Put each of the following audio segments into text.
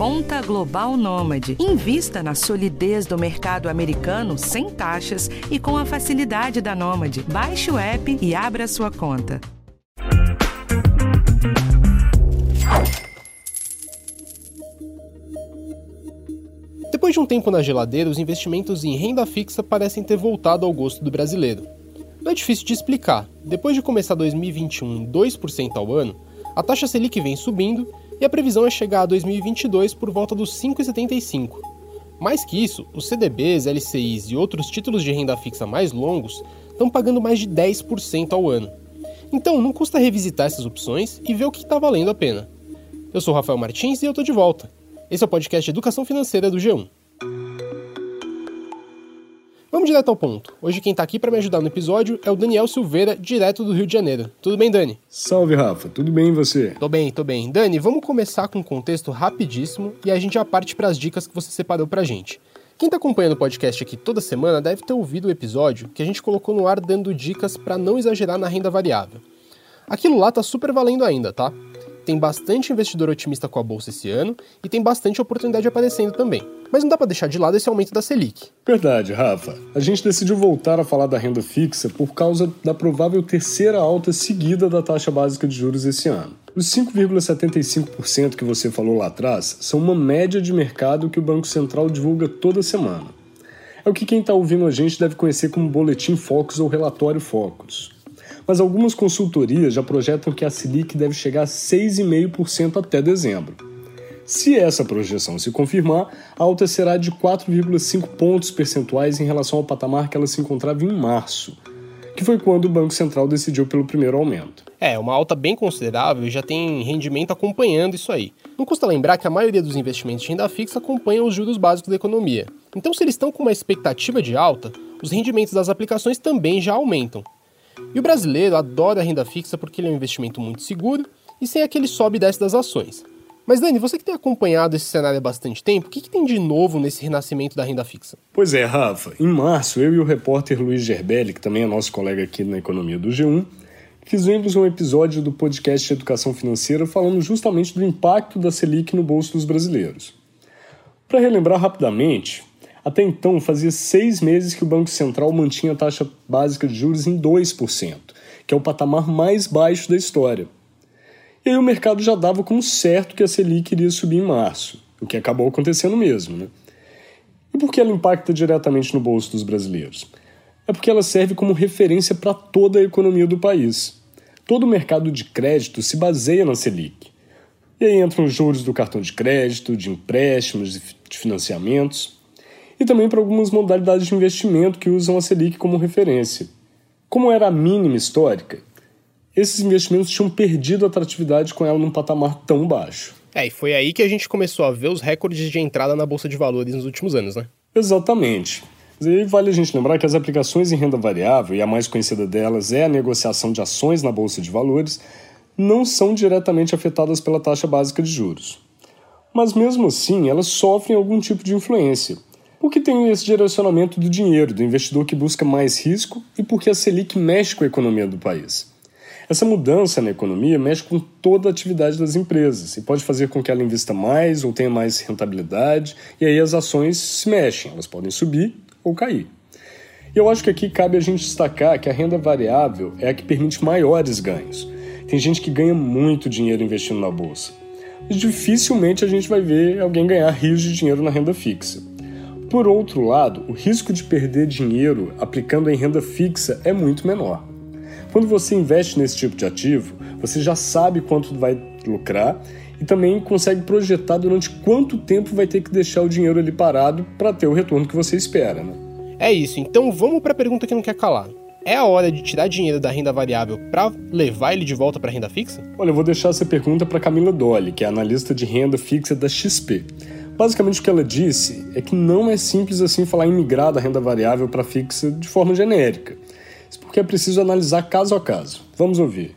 Conta Global Nômade. Invista na solidez do mercado americano sem taxas e com a facilidade da Nômade. Baixe o app e abra sua conta. Depois de um tempo na geladeira, os investimentos em renda fixa parecem ter voltado ao gosto do brasileiro. Não é difícil de explicar. Depois de começar 2021 em 2% ao ano, a taxa Selic vem subindo e a previsão é chegar a 2022 por volta dos 5,75. Mais que isso, os CDBs, LCIs e outros títulos de renda fixa mais longos estão pagando mais de 10% ao ano. Então não custa revisitar essas opções e ver o que está valendo a pena. Eu sou Rafael Martins e eu estou de volta. Esse é o podcast Educação Financeira do G1. Vamos direto ao ponto. Hoje quem está aqui para me ajudar no episódio é o Daniel Silveira, direto do Rio de Janeiro. Tudo bem, Dani? Salve, Rafa. Tudo bem e você? Tô bem, tô bem. Dani, vamos começar com um contexto rapidíssimo e a gente já parte para as dicas que você separou pra gente. Quem está acompanhando o podcast aqui toda semana deve ter ouvido o episódio que a gente colocou no ar dando dicas para não exagerar na renda variável. Aquilo lá tá super valendo ainda, tá? Tem bastante investidor otimista com a bolsa esse ano e tem bastante oportunidade aparecendo também. Mas não dá para deixar de lado esse aumento da Selic. Verdade, Rafa. A gente decidiu voltar a falar da renda fixa por causa da provável terceira alta seguida da taxa básica de juros esse ano. Os 5,75% que você falou lá atrás são uma média de mercado que o Banco Central divulga toda semana. É o que quem está ouvindo a gente deve conhecer como Boletim Focus ou Relatório Focus mas algumas consultorias já projetam que a Selic deve chegar a 6,5% até dezembro. Se essa projeção se confirmar, a alta será de 4,5 pontos percentuais em relação ao patamar que ela se encontrava em março, que foi quando o Banco Central decidiu pelo primeiro aumento. É, uma alta bem considerável e já tem rendimento acompanhando isso aí. Não custa lembrar que a maioria dos investimentos de renda fixa acompanham os juros básicos da economia. Então, se eles estão com uma expectativa de alta, os rendimentos das aplicações também já aumentam. E o brasileiro adora a renda fixa porque ele é um investimento muito seguro e sem aquele sobe e desce das ações. Mas Dani, você que tem acompanhado esse cenário há bastante tempo, o que, que, tem de novo nesse renascimento da renda fixa? Pois é, Rafa. Em março, eu e o repórter Luiz Gerbelli, que também é nosso colega aqui na Economia do G1, fizemos um episódio do podcast Educação Financeira falando justamente do impacto da Selic no bolso dos brasileiros. Para relembrar rapidamente, até então, fazia seis meses que o Banco Central mantinha a taxa básica de juros em 2%, que é o patamar mais baixo da história. E aí o mercado já dava como certo que a Selic iria subir em março, o que acabou acontecendo mesmo. Né? E por que ela impacta diretamente no bolso dos brasileiros? É porque ela serve como referência para toda a economia do país. Todo o mercado de crédito se baseia na Selic. E aí entram os juros do cartão de crédito, de empréstimos, de financiamentos e também para algumas modalidades de investimento que usam a Selic como referência. Como era a mínima histórica, esses investimentos tinham perdido atratividade com ela num patamar tão baixo. É, e foi aí que a gente começou a ver os recordes de entrada na Bolsa de Valores nos últimos anos, né? Exatamente. Aí vale a gente lembrar que as aplicações em renda variável, e a mais conhecida delas é a negociação de ações na Bolsa de Valores, não são diretamente afetadas pela taxa básica de juros. Mas mesmo assim, elas sofrem algum tipo de influência, porque tem esse direcionamento do dinheiro, do investidor que busca mais risco e porque a Selic mexe com a economia do país. Essa mudança na economia mexe com toda a atividade das empresas e pode fazer com que ela invista mais ou tenha mais rentabilidade, e aí as ações se mexem, elas podem subir ou cair. E eu acho que aqui cabe a gente destacar que a renda variável é a que permite maiores ganhos. Tem gente que ganha muito dinheiro investindo na bolsa. E dificilmente a gente vai ver alguém ganhar rios de dinheiro na renda fixa. Por outro lado, o risco de perder dinheiro aplicando em renda fixa é muito menor. Quando você investe nesse tipo de ativo, você já sabe quanto vai lucrar e também consegue projetar durante quanto tempo vai ter que deixar o dinheiro ali parado para ter o retorno que você espera. Né? É isso, então vamos para a pergunta que não quer calar. É a hora de tirar dinheiro da renda variável para levar ele de volta para a renda fixa? Olha, eu vou deixar essa pergunta para Camila Dolly, que é analista de renda fixa da XP. Basicamente o que ela disse é que não é simples assim falar em migrar da renda variável para fixa de forma genérica. Isso porque é preciso analisar caso a caso. Vamos ouvir.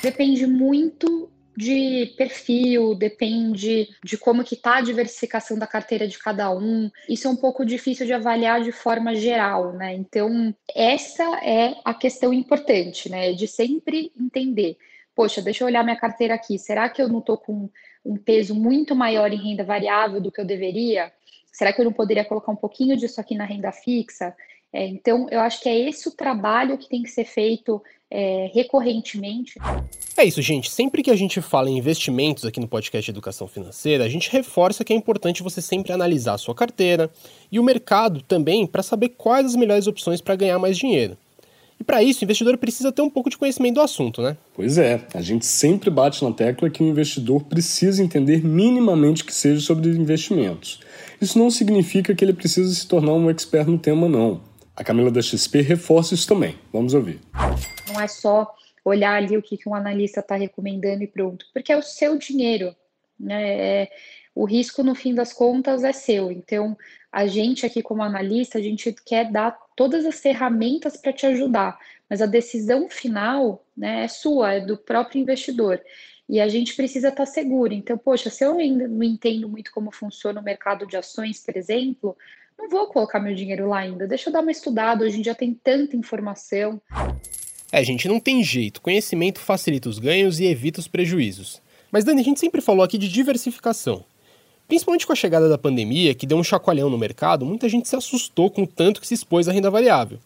Depende muito de perfil, depende de como que está a diversificação da carteira de cada um. Isso é um pouco difícil de avaliar de forma geral, né? Então, essa é a questão importante, né? De sempre entender. Poxa, deixa eu olhar minha carteira aqui. Será que eu não estou com um peso muito maior em renda variável do que eu deveria? Será que eu não poderia colocar um pouquinho disso aqui na renda fixa? É, então, eu acho que é esse o trabalho que tem que ser feito é, recorrentemente. É isso, gente. Sempre que a gente fala em investimentos aqui no podcast Educação Financeira, a gente reforça que é importante você sempre analisar a sua carteira e o mercado também para saber quais as melhores opções para ganhar mais dinheiro. E para isso, o investidor precisa ter um pouco de conhecimento do assunto, né? Pois é, a gente sempre bate na tecla que o investidor precisa entender minimamente que seja sobre investimentos. Isso não significa que ele precisa se tornar um expert no tema, não. A Camila da XP reforça isso também. Vamos ouvir. Não é só olhar ali o que, um analista está recomendando e pronto, porque é o seu dinheiro. Né? É, o risco, no fim das contas, é seu. Então, a gente aqui, como analista, a gente quer dar todas as ferramentas para te ajudar, mas a decisão final né, é sua, é do próprio investidor. E a gente precisa estar tá seguro. Então, poxa, se eu ainda não entendo muito como funciona o mercado de ações, por exemplo, não vou colocar meu dinheiro lá ainda. Deixa eu dar uma estudada, hoje em dia tem tanta informação. É, gente, não tem jeito. Conhecimento facilita os ganhos e evita os prejuízos. Mas, Dani, a gente sempre falou aqui de diversificação. Principalmente com a chegada da pandemia, que deu um chacoalhão no mercado, muita gente se assustou com o tanto que se expôs à renda variável.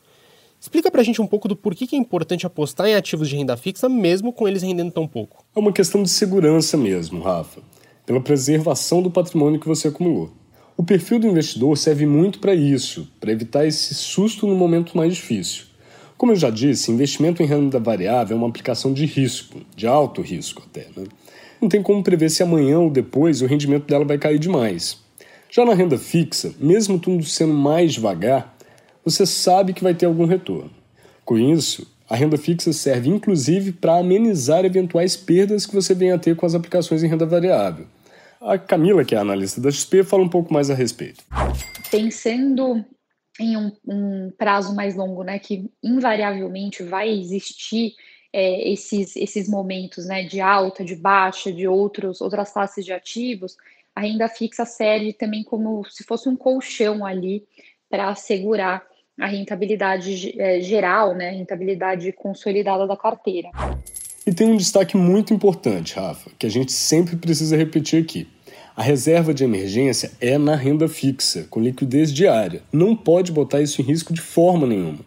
Explica pra gente um pouco do porquê que é importante apostar em ativos de renda fixa, mesmo com eles rendendo tão pouco. É uma questão de segurança mesmo, Rafa, pela preservação do patrimônio que você acumulou. O perfil do investidor serve muito para isso, para evitar esse susto no momento mais difícil. Como eu já disse, investimento em renda variável é uma aplicação de risco, de alto risco até. Né? Não tem como prever se amanhã ou depois o rendimento dela vai cair demais. Já na renda fixa, mesmo tudo sendo mais devagar, você sabe que vai ter algum retorno. Com isso, a renda fixa serve inclusive para amenizar eventuais perdas que você venha a ter com as aplicações em renda variável. A Camila, que é analista da XP, fala um pouco mais a respeito. Pensando em um, um prazo mais longo, né, que invariavelmente vai existir é, esses, esses momentos né, de alta, de baixa, de outros, outras classes de ativos, a renda fixa serve também como se fosse um colchão ali para assegurar a rentabilidade é, geral, né, a rentabilidade consolidada da carteira. E tem um destaque muito importante, Rafa, que a gente sempre precisa repetir aqui. A reserva de emergência é na renda fixa, com liquidez diária. Não pode botar isso em risco de forma nenhuma.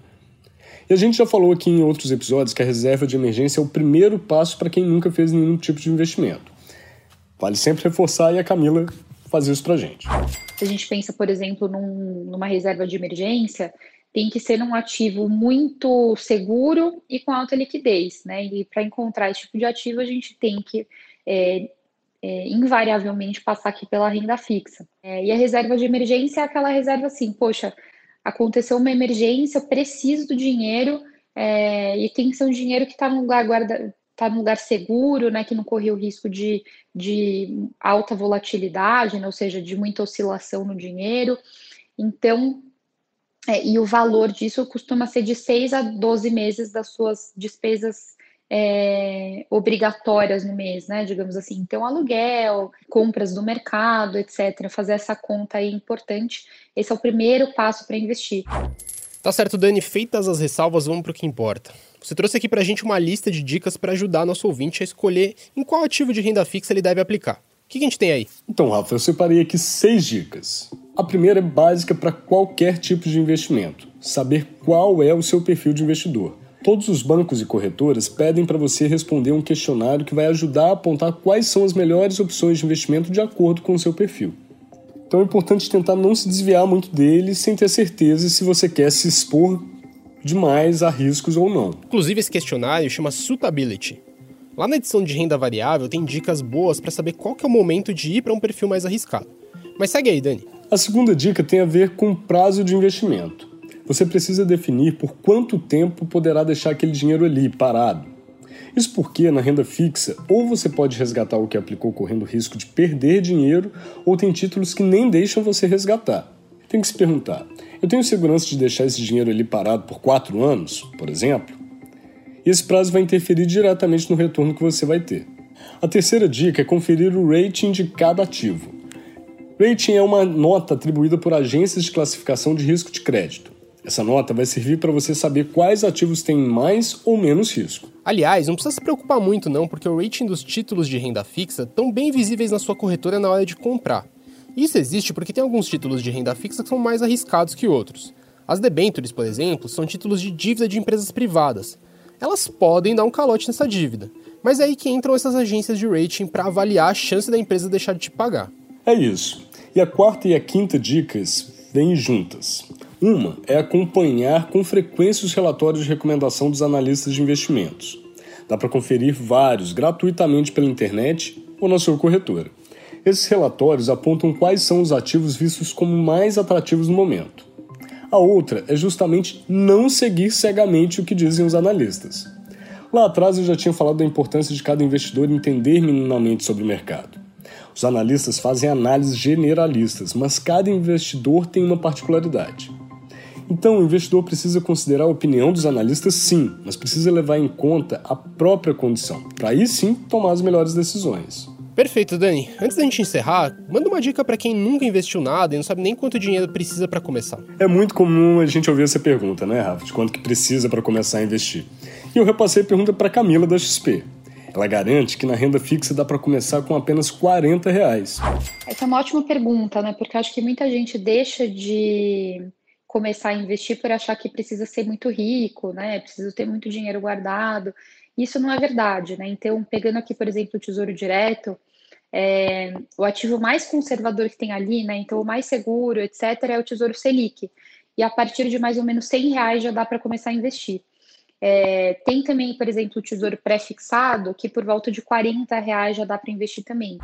A gente já falou aqui em outros episódios que a reserva de emergência é o primeiro passo para quem nunca fez nenhum tipo de investimento. Vale sempre reforçar e a Camila fazer isso para gente. Se a gente pensa, por exemplo, num, numa reserva de emergência, tem que ser um ativo muito seguro e com alta liquidez, né? E para encontrar esse tipo de ativo, a gente tem que é, é, invariavelmente passar aqui pela renda fixa. É, e a reserva de emergência é aquela reserva assim, poxa, aconteceu uma emergência, eu preciso do dinheiro é, e tem que ser um dinheiro que está no lugar guarda, tá no lugar seguro, né, que não correu o risco de, de alta volatilidade, né, ou seja, de muita oscilação no dinheiro. Então, é, e o valor disso costuma ser de 6 a 12 meses das suas despesas é, obrigatórias no mês, né? Digamos assim. Então, aluguel, compras do mercado, etc. Fazer essa conta aí é importante. Esse é o primeiro passo para investir. Tá certo, Dani. Feitas as ressalvas, vamos para o que importa. Você trouxe aqui para a gente uma lista de dicas para ajudar nosso ouvinte a escolher em qual ativo de renda fixa ele deve aplicar. O que a gente tem aí? Então, Rafa, eu separei aqui seis dicas. A primeira é básica para qualquer tipo de investimento: saber qual é o seu perfil de investidor. Todos os bancos e corretoras pedem para você responder um questionário que vai ajudar a apontar quais são as melhores opções de investimento de acordo com o seu perfil. Então é importante tentar não se desviar muito dele sem ter certeza se você quer se expor demais a riscos ou não. Inclusive, esse questionário chama Suitability. Lá na edição de renda variável tem dicas boas para saber qual que é o momento de ir para um perfil mais arriscado. Mas segue aí, Dani. A segunda dica tem a ver com prazo de investimento você precisa definir por quanto tempo poderá deixar aquele dinheiro ali, parado. Isso porque, na renda fixa, ou você pode resgatar o que aplicou correndo risco de perder dinheiro, ou tem títulos que nem deixam você resgatar. Tem que se perguntar: eu tenho segurança de deixar esse dinheiro ali parado por quatro anos, por exemplo? E esse prazo vai interferir diretamente no retorno que você vai ter. A terceira dica é conferir o rating de cada ativo. Rating é uma nota atribuída por agências de classificação de risco de crédito. Essa nota vai servir para você saber quais ativos têm mais ou menos risco. Aliás, não precisa se preocupar muito não, porque o rating dos títulos de renda fixa estão bem visíveis na sua corretora na hora de comprar. Isso existe porque tem alguns títulos de renda fixa que são mais arriscados que outros. As debentures, por exemplo, são títulos de dívida de empresas privadas. Elas podem dar um calote nessa dívida, mas é aí que entram essas agências de rating para avaliar a chance da empresa deixar de te pagar. É isso. E a quarta e a quinta dicas vêm juntas. Uma é acompanhar com frequência os relatórios de recomendação dos analistas de investimentos. Dá para conferir vários gratuitamente pela internet ou na sua corretora. Esses relatórios apontam quais são os ativos vistos como mais atrativos no momento. A outra é justamente não seguir cegamente o que dizem os analistas. Lá atrás eu já tinha falado da importância de cada investidor entender minimamente sobre o mercado. Os analistas fazem análises generalistas, mas cada investidor tem uma particularidade. Então, o investidor precisa considerar a opinião dos analistas, sim, mas precisa levar em conta a própria condição, para aí sim tomar as melhores decisões. Perfeito, Dani. Antes da gente encerrar, manda uma dica para quem nunca investiu nada e não sabe nem quanto dinheiro precisa para começar. É muito comum a gente ouvir essa pergunta, né, Rafa? De quanto que precisa para começar a investir. E eu repassei a pergunta para Camila da XP. Ela garante que na renda fixa dá para começar com apenas 40 reais. Essa é uma ótima pergunta, né? Porque acho que muita gente deixa de começar a investir por achar que precisa ser muito rico, né? Precisa ter muito dinheiro guardado. Isso não é verdade, né? Então, pegando aqui, por exemplo, o Tesouro Direto, é, o ativo mais conservador que tem ali, né? Então, o mais seguro, etc., é o Tesouro Selic. E a partir de mais ou menos 100 reais já dá para começar a investir. É, tem também, por exemplo, o Tesouro Pré-Fixado, que por volta de 40 reais já dá para investir também.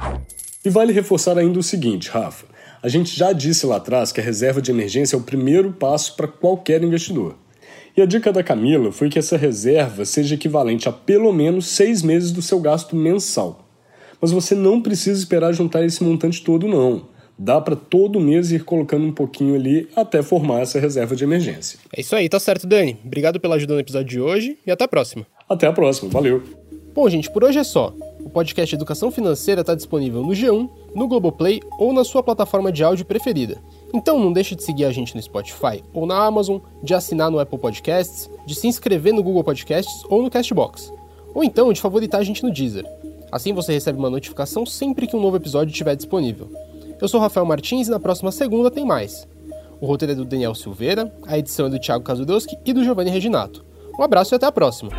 E vale reforçar ainda o seguinte, Rafa. A gente já disse lá atrás que a reserva de emergência é o primeiro passo para qualquer investidor. E a dica da Camila foi que essa reserva seja equivalente a pelo menos seis meses do seu gasto mensal. Mas você não precisa esperar juntar esse montante todo, não. Dá para todo mês ir colocando um pouquinho ali até formar essa reserva de emergência. É isso aí, tá certo, Dani. Obrigado pela ajuda no episódio de hoje e até a próxima. Até a próxima, valeu. Bom, gente, por hoje é só. O podcast Educação Financeira está disponível no G1, no Globoplay ou na sua plataforma de áudio preferida. Então não deixe de seguir a gente no Spotify ou na Amazon, de assinar no Apple Podcasts, de se inscrever no Google Podcasts ou no Castbox. Ou então de favoritar a gente no Deezer. Assim você recebe uma notificação sempre que um novo episódio estiver disponível. Eu sou Rafael Martins e na próxima segunda tem mais. O roteiro é do Daniel Silveira, a edição é do Thiago Kazudowski e do Giovanni Reginato. Um abraço e até a próxima!